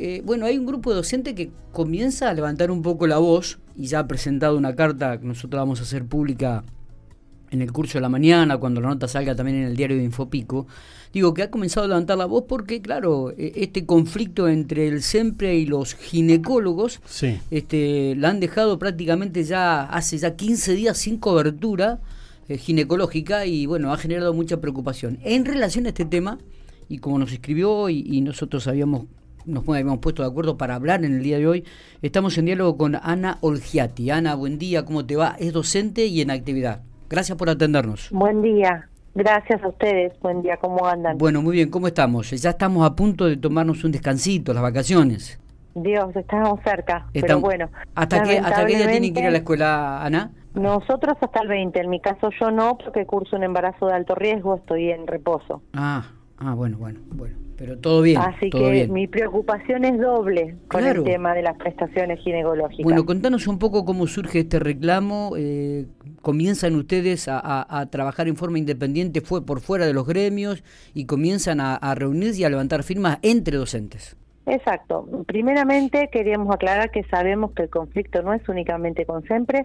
eh, bueno, hay un grupo de docentes que comienza a levantar un poco la voz y ya ha presentado una carta que nosotros vamos a hacer pública en el curso de la mañana, cuando la nota salga también en el diario de Infopico, digo que ha comenzado a levantar la voz porque, claro, e, este conflicto entre el SEMPRE y los ginecólogos este, la han dejado prácticamente ya hace ya 15 días sin cobertura eh, ginecológica y, bueno, ha generado mucha preocupación. En relación a este tema, y como nos escribió y, nosotros habíamos nos habíamos puesto de acuerdo para hablar en el día de hoy. Estamos en diálogo con Ana Olgiati. Ana, buen día, ¿cómo te va? Es docente y en actividad. Gracias por atendernos. Buen día. Gracias a ustedes. Buen día. ¿Cómo andan? Bueno, muy bien. ¿Cómo estamos? Ya estamos a punto de tomarnos un descansito, las vacaciones. Dios, estamos cerca. pero bueno. ¿Hasta qué, ¿Hasta qué día tienen que ir a la escuela, Ana? Nosotros hasta el 20. En mi caso yo no, porque curso un embarazo de alto riesgo, estoy en reposo. Ah, ah bueno, bueno, bueno pero todo bien. Así que mi preocupación es doble con el tema de las prestaciones ginecológicas. Bueno, contanos un poco cómo surge este reclamo. Eh, ¿Comienzan ustedes a, trabajar en forma independiente fue por fuera de los gremios y comienzan a reunirse y a levantar firmas entre docentes? Exacto. Primeramente queríamos aclarar que sabemos que el conflicto no es únicamente con SEMPRE,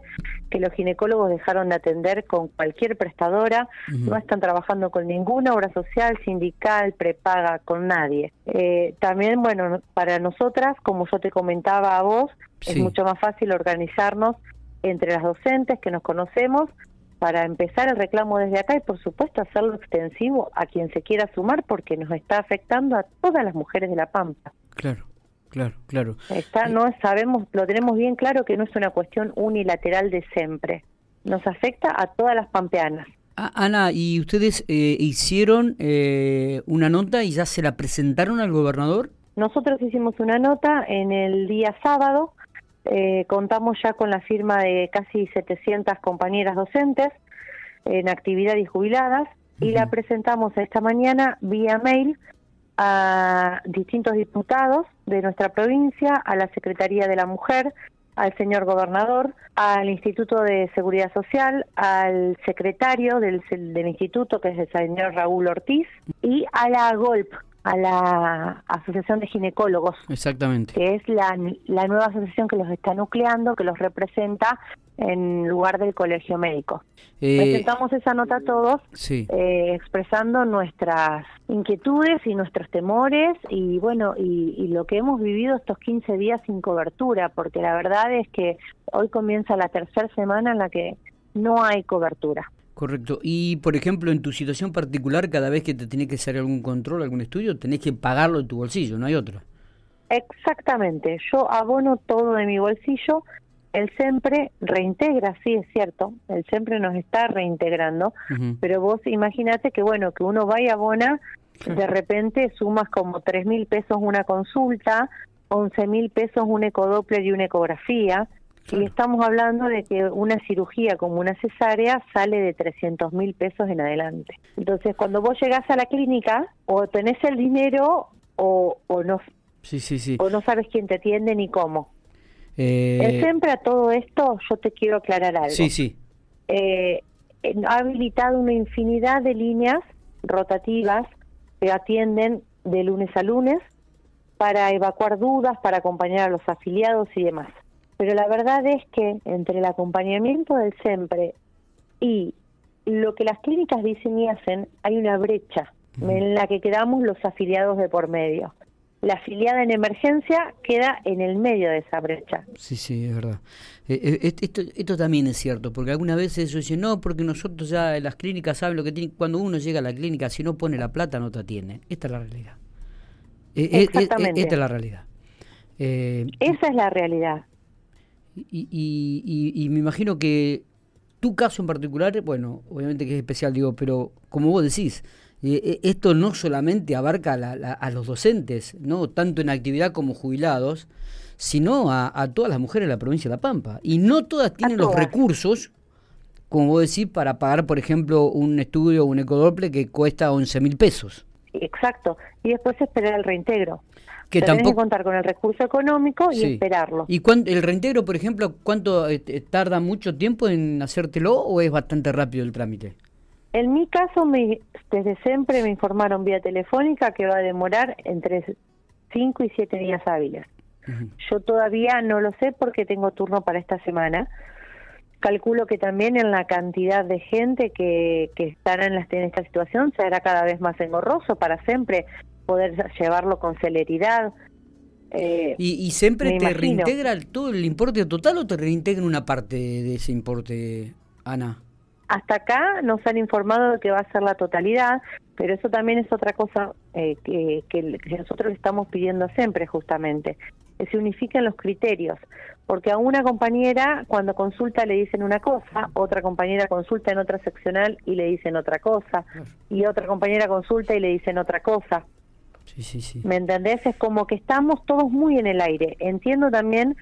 que los ginecólogos dejaron de atender con cualquier prestadora, no están trabajando con ninguna obra social, sindical, prepaga, con nadie. Eh, también, bueno, para nosotras, como yo te comentaba a vos, es mucho más fácil organizarnos entre las docentes que nos conocemos para empezar el reclamo desde acá y por supuesto hacerlo extensivo a quien se quiera sumar porque nos está afectando a todas las mujeres de La Pampa. Claro, claro, claro. Está, no sabemos, lo tenemos bien claro que no es una cuestión unilateral de siempre. Nos afecta a todas las pampeanas. Ah, Ana, ¿y ustedes eh, hicieron eh, una nota y ya se la presentaron al gobernador? Nosotros hicimos una nota en el día sábado, eh, contamos ya con la firma de casi 700 compañeras docentes en actividad y jubiladas y la presentamos esta mañana vía mail a distintos diputados de nuestra provincia, a la Secretaría de la Mujer, al señor gobernador, al Instituto de Seguridad Social, al secretario del, del instituto, que es el señor Raúl Ortiz, y a la GOLP, a la Asociación de Ginecólogos. Exactamente. Que es la, la nueva asociación que los está nucleando, que los representa en lugar del colegio médico. Eh, Presentamos esa nota a todos, eh, expresando nuestras inquietudes y nuestros temores y bueno, y, y, lo que hemos vivido estos 15 días sin cobertura, porque la verdad es que hoy comienza la tercera semana en la que no hay cobertura. Correcto. Y, por ejemplo, en tu situación particular, cada vez que te tiene que hacer algún control, algún estudio, tenés que pagarlo de tu bolsillo, no hay otro. Exactamente. Yo abono todo de mi bolsillo. El SEMPRE reintegra, sí, es cierto. El SEMPRE nos está reintegrando. Pero vos imagínate que, bueno, que uno vaya a abona, de repente sumas como tres mil pesos una consulta, once mil pesos un ecodoppler y una ecografía y estamos hablando de que una cirugía como una cesárea sale de 300 mil pesos en adelante. Entonces, cuando vos llegás a la clínica, o tenés el dinero o, o no sí, sí, sí. o no sabes quién te atiende ni cómo. Eh... Siempre a todo esto yo te quiero aclarar algo. Sí, sí. Eh, ha habilitado una infinidad de líneas rotativas que atienden de lunes a lunes para evacuar dudas, para acompañar a los afiliados y demás. Pero la verdad es que entre el acompañamiento del SEMPRE y lo que las clínicas dicen y hacen, hay una brecha en la que quedamos los afiliados de por medio. La afiliada en emergencia queda en el medio de esa brecha. Sí, sí, es verdad. Eh, eh, esto, esto también es cierto, porque algunas veces ellos dicen, no, porque nosotros ya las clínicas saben lo que tienen. Cuando uno llega a la clínica, si no pone la plata, no te atiende. Esta es la realidad. Eh, Exactamente. esta es la realidad. Esa es la realidad. Y, y, me imagino que tu caso en particular, bueno, obviamente que es especial, digo, pero como vos decís, eh, esto no solamente abarca a los docentes, no tanto en actividad como jubilados, sino a, todas las mujeres de la provincia de La Pampa. Y no todas tienen los recursos, como vos decís, para pagar, por ejemplo, un estudio o un ecodople que cuesta 11 mil pesos. Exacto. Y después esperar el reintegro que tampoco que contar con el recurso económico y esperarlo. ¿Y el reintegro, por ejemplo, cuánto eh, tarda mucho tiempo en hacértelo o es bastante rápido el trámite? En mi caso, me, desde siempre me informaron vía telefónica que va a demorar entre cinco y siete días hábiles. Yo todavía no lo sé porque tengo turno para esta semana. Calculo que también en la cantidad de gente que, que estará en, en esta situación será cada vez más engorroso para siempre poder llevarlo con celeridad. Eh, ¿Y, siempre te reintegra todo el importe total o te reintegra una parte de ese importe, Ana? Hasta acá nos han informado de que va a ser la totalidad, pero eso también es otra cosa eh, que, que, nosotros estamos pidiendo siempre justamente, que se unifiquen los criterios, porque a una compañera cuando consulta le dicen una cosa, otra compañera consulta en otra seccional y le dicen otra cosa, y otra compañera consulta y le dicen otra cosa. Sí, sí, sí. ¿Me entendés? Es como que estamos todos muy en el aire. Entiendo también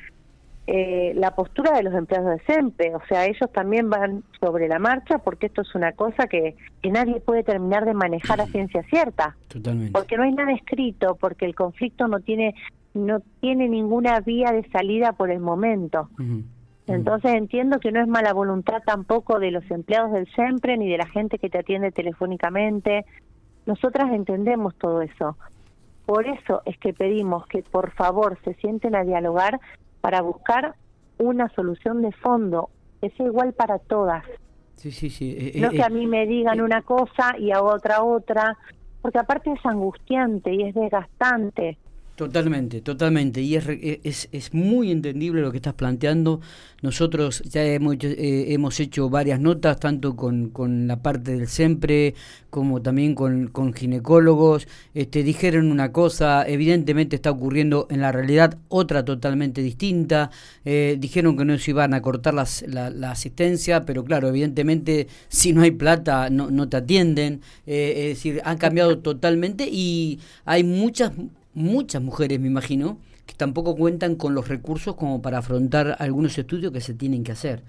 eh, la postura de los empleados de SEMPE, o sea, ellos también van sobre la marcha porque esto es una cosa que, que nadie puede terminar de manejar a ciencia cierta. Totalmente. Porque no hay nada escrito, porque el conflicto no tiene no tiene ninguna vía de salida por el momento. Entonces entiendo que no es mala voluntad tampoco de los empleados del SEMPRE ni de la gente que te atiende telefónicamente. Nosotras entendemos todo eso. Por eso es que pedimos que por favor se sienten a dialogar para buscar una solución de fondo, que sea igual para todas. Sí, sí, sí. Eh, no eh, que a mí me digan eh, una cosa y a otra otra, porque aparte es angustiante y es desgastante. Totalmente, totalmente. Y es, es, es, muy entendible lo que estás planteando. Nosotros ya hemos, eh, hemos hecho varias notas, tanto con, con, la parte del SEMPRE como también con, con, ginecólogos. Este, dijeron una cosa, evidentemente está ocurriendo en la realidad otra totalmente distinta. Eh, dijeron que no se iban a cortar las, la, la, asistencia, pero claro, evidentemente si no hay plata no, no te atienden. Eh, es decir, han cambiado totalmente y hay muchas muchas mujeres, me imagino, que tampoco cuentan con los recursos como para afrontar algunos estudios que se tienen que hacer.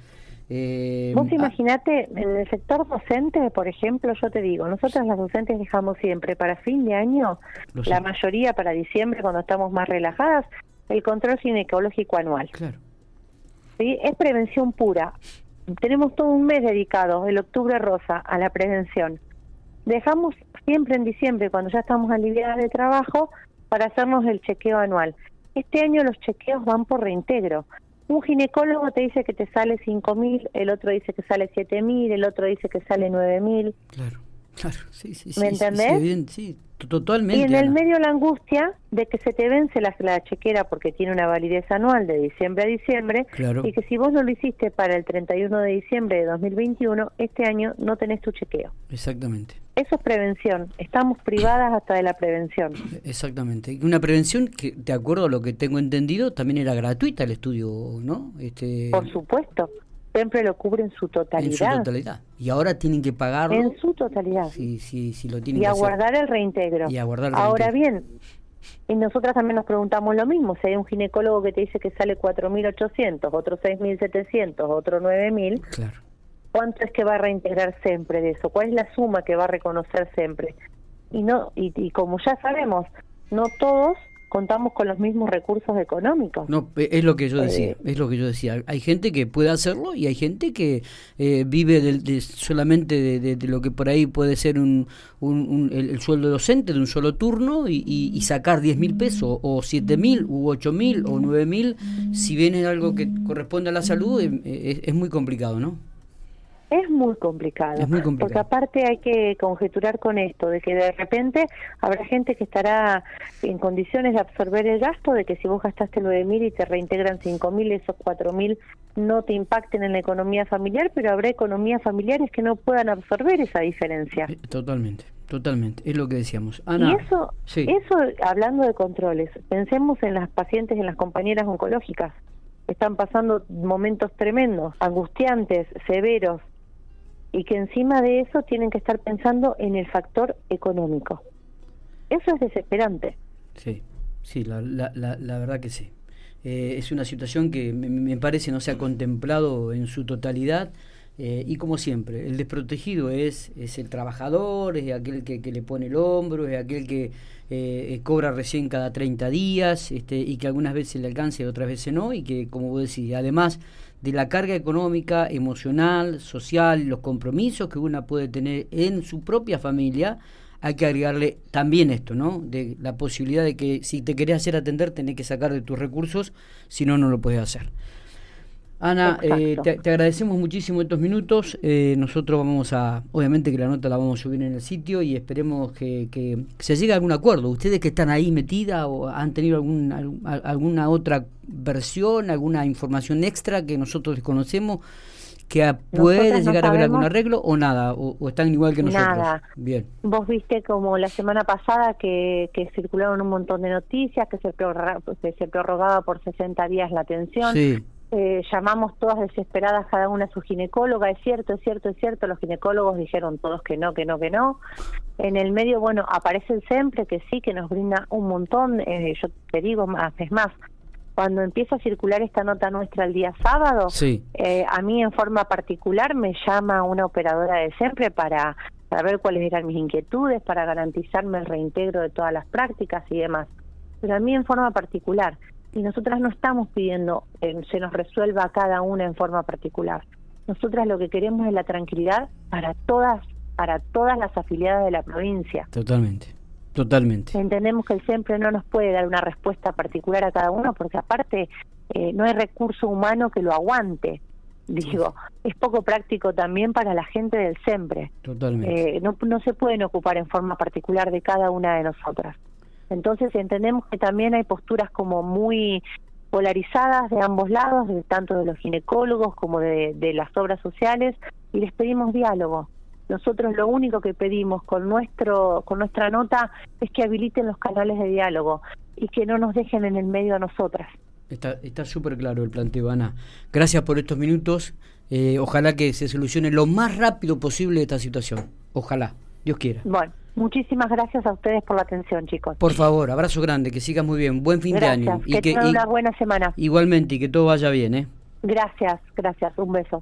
Eh, Vos ah, imaginate, en el sector docente, por ejemplo, yo te digo, nosotros las docentes dejamos siempre para fin de año, la mayoría para diciembre, cuando estamos más relajadas, el control ginecológico anual. Claro. ¿Sí? Es prevención pura. Tenemos todo un mes dedicado, el octubre rosa, a la prevención. Dejamos siempre en diciembre, cuando ya estamos aliviadas de trabajo, para hacernos el chequeo anual. Este año los chequeos van por reintegro. Un ginecólogo te dice que te sale 5.000, el otro dice que sale 7.000, el otro dice que sale 9.000. Claro, claro, sí, sí. ¿Me entendés? Sí, totalmente. Y en el medio la angustia de que se te vence la, la, chequera porque tiene una validez anual de diciembre a diciembre y que si vos no lo hiciste para el 31 de diciembre de 2021, este año no tenés tu chequeo. Exactamente. Eso es prevención. Estamos privadas hasta de la prevención. Exactamente. Una prevención que, de acuerdo a lo que tengo entendido, también era gratuita el estudio, ¿no? Este... Por supuesto. Siempre lo cubre en su totalidad. En su totalidad. Y ahora tienen que pagarlo. En su totalidad. Sí, sí, sí lo tienen y aguardar el reintegro. Y aguardar el Ahora bien, y nosotras también nos preguntamos lo mismo. Si hay un ginecólogo que te dice que sale 4.800, otro 6.700, otro 9.000. Claro cuánto es que va a reintegrar siempre de eso, cuál es la suma que va a reconocer siempre. Y no y, como ya sabemos, no todos contamos con los mismos recursos económicos. No, es lo que yo decía, eh, es lo que yo decía. Hay gente que puede hacerlo y hay gente que eh, vive de, solamente de, lo que por ahí puede ser un, el, sueldo docente de un solo turno y, sacar 10 mil pesos o 7 mil u 8 mil o 9 mil, si viene algo que corresponde a la salud, eh, es muy complicado, ¿no? Es muy complicado, porque aparte hay que conjeturar con esto, de que de repente habrá gente que estará en condiciones de absorber el gasto, de que si vos gastaste 9.000 y te reintegran 5.000, esos 4.000 no te impacten en la economía familiar, pero habrá economías familiares que no puedan absorber esa diferencia. Eh, totalmente. Totalmente, es lo que decíamos. y eso, eso, hablando de controles, pensemos en las pacientes, en las compañeras oncológicas. Están pasando momentos tremendos, angustiantes, severos, y que encima de eso tienen que estar pensando en el factor económico. Eso es desesperante. Sí, sí, la, la, la, verdad que sí. Eh, es una situación que me, parece no se ha contemplado en su totalidad. Eh, y como siempre, el desprotegido es, es el trabajador, es aquel que, que le pone el hombro, es aquel que eh, cobra recién cada 30 días este, y que algunas veces le alcanza y otras veces no, y que, como vos decís, además de la carga económica, emocional, social, los compromisos que una puede tener en su propia familia, hay que agregarle también esto, ¿no? De la posibilidad de que si te querés hacer atender, tenés que sacar de tus recursos, si no, no lo puedes hacer. Ana, eh, te, agradecemos muchísimo estos minutos. Eh, nosotros vamos a, obviamente que la nota la vamos a subir en el sitio y esperemos que, se llegue a algún acuerdo. Ustedes que están ahí metidas o han tenido algún, alguna otra versión, alguna información extra que nosotros desconocemos, que puede llegar a haber algún arreglo o nada, o, están igual que nosotros. Nada. Bien. Vos viste como la semana pasada que, que circularon un montón de noticias, que se, prorrogaba, que se prorrogaba por 60 días la atención. Sí eh, llamamos todas desesperadas cada una a su ginecóloga, es cierto, es cierto, es cierto, los ginecólogos dijeron todos que no, que no, que no. En el medio, bueno, aparece el SEMPRE, que sí, que nos brinda un montón, eh, yo te digo más, es más, cuando empieza a circular esta nota nuestra el día sábado, eh, a mí en forma particular me llama una operadora de SEMPRE para, para ver cuáles eran mis inquietudes, para garantizarme el reintegro de todas las prácticas y demás. Pero a mí en forma particular, y nosotras no estamos pidiendo que se nos resuelva cada una en forma particular. Nosotras lo que queremos es la tranquilidad para todas, para todas las afiliadas de la provincia. Totalmente, totalmente. Entendemos que el siempre no nos puede dar una respuesta particular a cada uno porque aparte eh, no hay recurso humano que lo aguante. Digo, es poco práctico también para la gente del siempre. Totalmente. Eh, no, no se pueden ocupar en forma particular de cada una de nosotras. Entonces entendemos que también hay posturas como muy polarizadas de ambos lados, de, tanto de los ginecólogos como de, las obras sociales, y les pedimos diálogo. Nosotros lo único que pedimos con nuestro con nuestra nota es que habiliten los canales de diálogo y que no nos dejen en el medio a nosotras. Está súper claro el planteo, Ana. Gracias por estos minutos. Eh, ojalá que se solucione lo más rápido posible esta situación. Ojalá, Dios quiera. Bueno, Muchísimas gracias a ustedes por la atención, chicos. Por favor, abrazo grande, que sigas muy bien. Buen fin de año. Que y que tengan una buena semana. Igualmente, y que todo vaya bien, ¿eh? Gracias, gracias. Un beso.